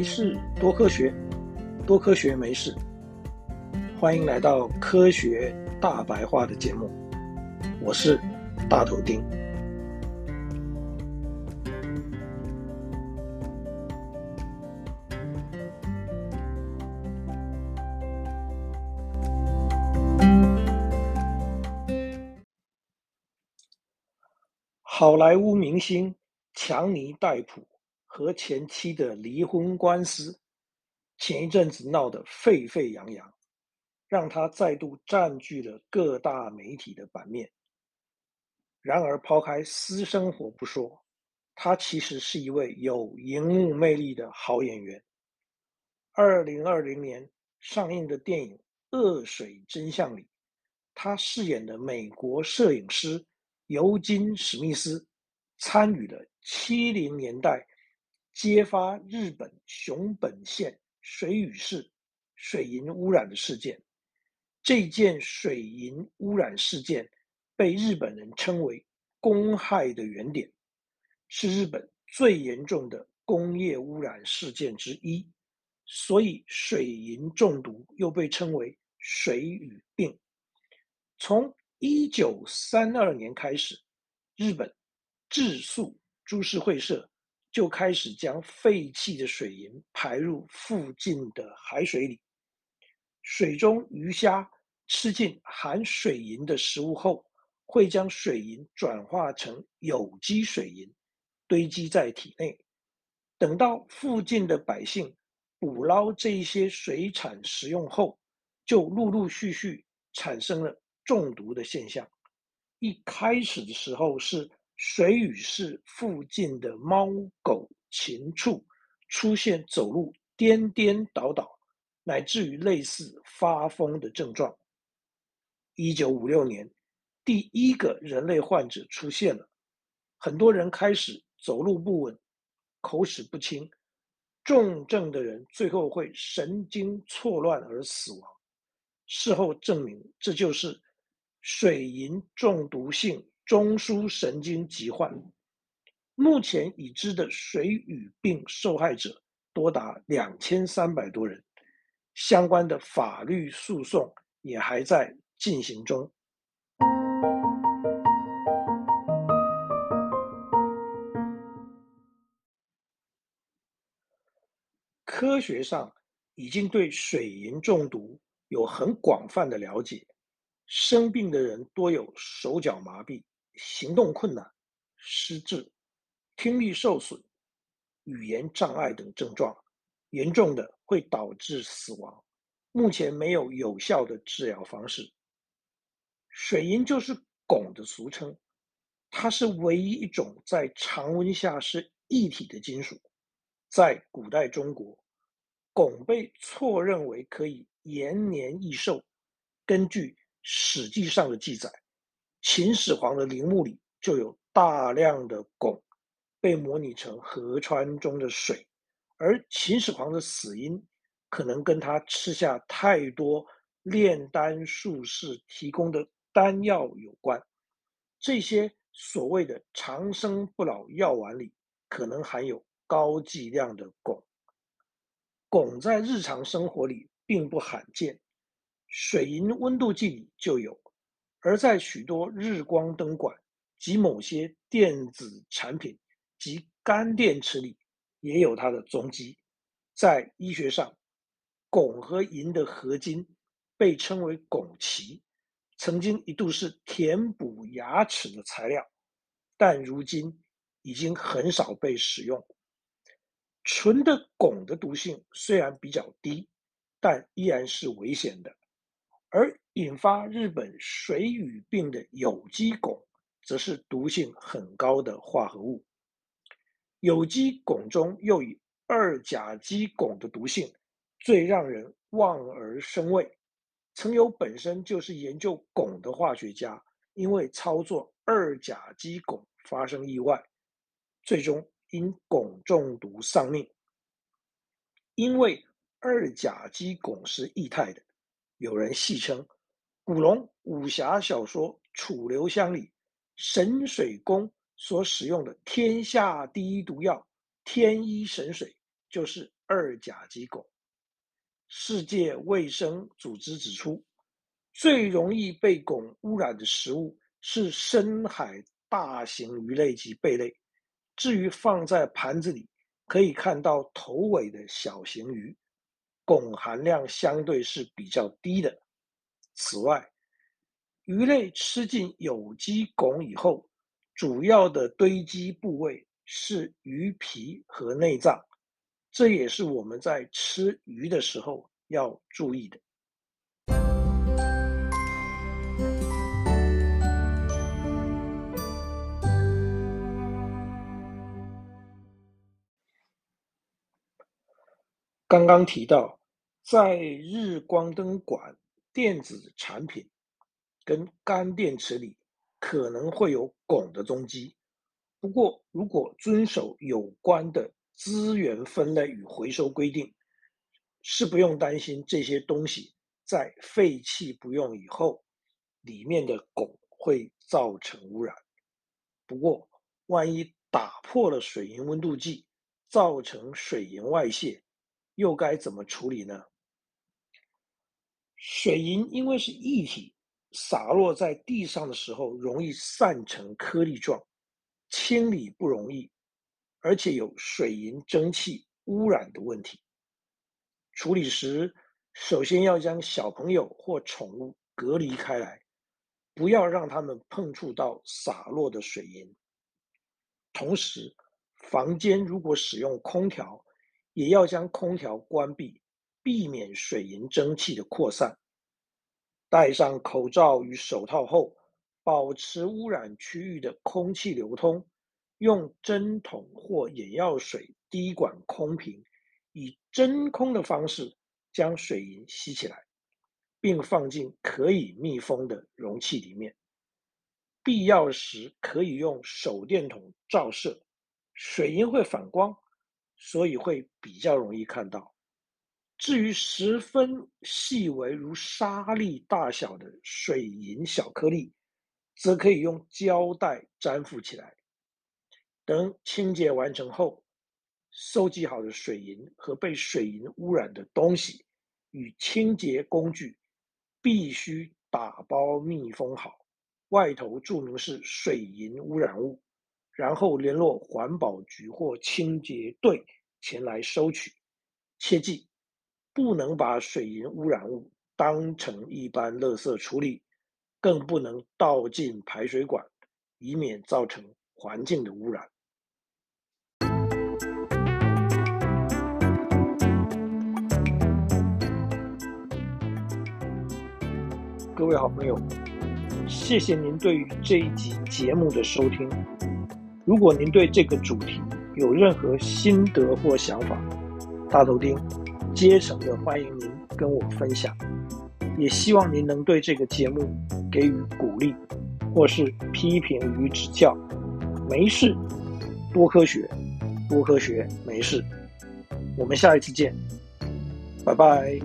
没事，多科学，多科学没事。欢迎来到科学大白话的节目，我是大头丁。好莱坞明星强尼戴普和前妻的离婚官司，前一阵子闹得沸沸扬扬，让他再度占据了各大媒体的版面。然而，抛开私生活不说，他其实是一位有荧幕魅力的好演员。二零二零年上映的电影《恶水真相》里，他饰演的美国摄影师。尤金·史密斯参与了七零年代揭发日本熊本县水俣市水银污染的事件。这件水银污染事件被日本人称为“公害的原点”，是日本最严重的工业污染事件之一。所以，水银中毒又被称为“水俣病”。从一九三二年开始，日本质素株式会社就开始将废弃的水银排入附近的海水里。水中鱼虾吃进含水银的食物后，会将水银转化成有机水银，堆积在体内。等到附近的百姓捕捞这些水产食用后，就陆陆续续产生了。中毒的现象，一开始的时候是水俣市附近的猫狗禽畜出现走路颠颠倒倒，乃至于类似发疯的症状。一九五六年，第一个人类患者出现了，很多人开始走路不稳、口齿不清，重症的人最后会神经错乱而死亡。事后证明，这就是。水银中毒性中枢神经疾患，目前已知的水俣病受害者多达两千三百多人，相关的法律诉讼也还在进行中。科学上已经对水银中毒有很广泛的了解。生病的人多有手脚麻痹、行动困难、失智、听力受损、语言障碍等症状，严重的会导致死亡。目前没有有效的治疗方式。水银就是汞的俗称，它是唯一一种在常温下是液体的金属。在古代中国，汞被错认为可以延年益寿。根据史记上的记载，秦始皇的陵墓里就有大量的汞被模拟成河川中的水，而秦始皇的死因可能跟他吃下太多炼丹术士提供的丹药有关。这些所谓的长生不老药丸里可能含有高剂量的汞。汞在日常生活里并不罕见。水银温度计里就有，而在许多日光灯管及某些电子产品及干电池里也有它的踪迹。在医学上，汞和银的合金被称为汞齐，曾经一度是填补牙齿的材料，但如今已经很少被使用。纯的汞的毒性虽然比较低，但依然是危险的。而引发日本水俣病的有机汞，则是毒性很高的化合物。有机汞中又以二甲基汞的毒性最让人望而生畏。曾有本身就是研究汞的化学家，因为操作二甲基汞发生意外，最终因汞中毒丧命。因为二甲基汞是液态的。有人戏称，古龙武侠小说《楚留香》里神水公所使用的天下第一毒药天一神水，就是二甲基汞。世界卫生组织指出，最容易被汞污染的食物是深海大型鱼类及贝类。至于放在盘子里可以看到头尾的小型鱼，汞含量相对是比较低的。此外，鱼类吃进有机汞以后，主要的堆积部位是鱼皮和内脏，这也是我们在吃鱼的时候要注意的。刚刚提到，在日光灯管电子产品跟干电池里可能会有汞的踪迹。不过，如果遵守有关的资源分类与回收规定，是不用担心这些东西在废弃不用以后，里面的汞会造成污染。不过，万一打破了水银温度计，造成水银外泄，又该怎么处理呢？水银因为是液体，洒落在地上的时候容易散成颗粒状，清理不容易，而且有水银蒸汽污染的问题。处理时，首先要将小朋友或宠物隔离开来，不要让他们碰触到洒落的水银。同时，房间如果使用空调，也要将空调关闭，避免水银蒸汽的扩散。戴上口罩与手套后，保持污染区域的空气流通，用针筒或眼药水滴管空瓶。以真空的方式将水银吸起来，并放进可以密封的容器里面。必要时可以用手电筒照射，水银会反光，所以会比较容易看到。至于十分细微如沙粒大小的水银小颗粒，则可以用胶带粘附起来。等清洁完成后，收集好的水银和被水银污染的东西与清洁工具必须打包密封好，外头注明是水银污染物，然后联络环保局或清洁队前来收取。切记，不能把水银污染物当成一般垃圾处理，更不能倒进排水管，以免造成环境的污染。各位好朋友，谢谢您对于这一集节目的收听。如果您对这个主题有任何心得或想法，大头钉竭诚的欢迎您跟我分享。也希望您能对这个节目给予鼓励，或是批评与指教。没事，多科学，多科学，没事。我们下一次见，拜拜。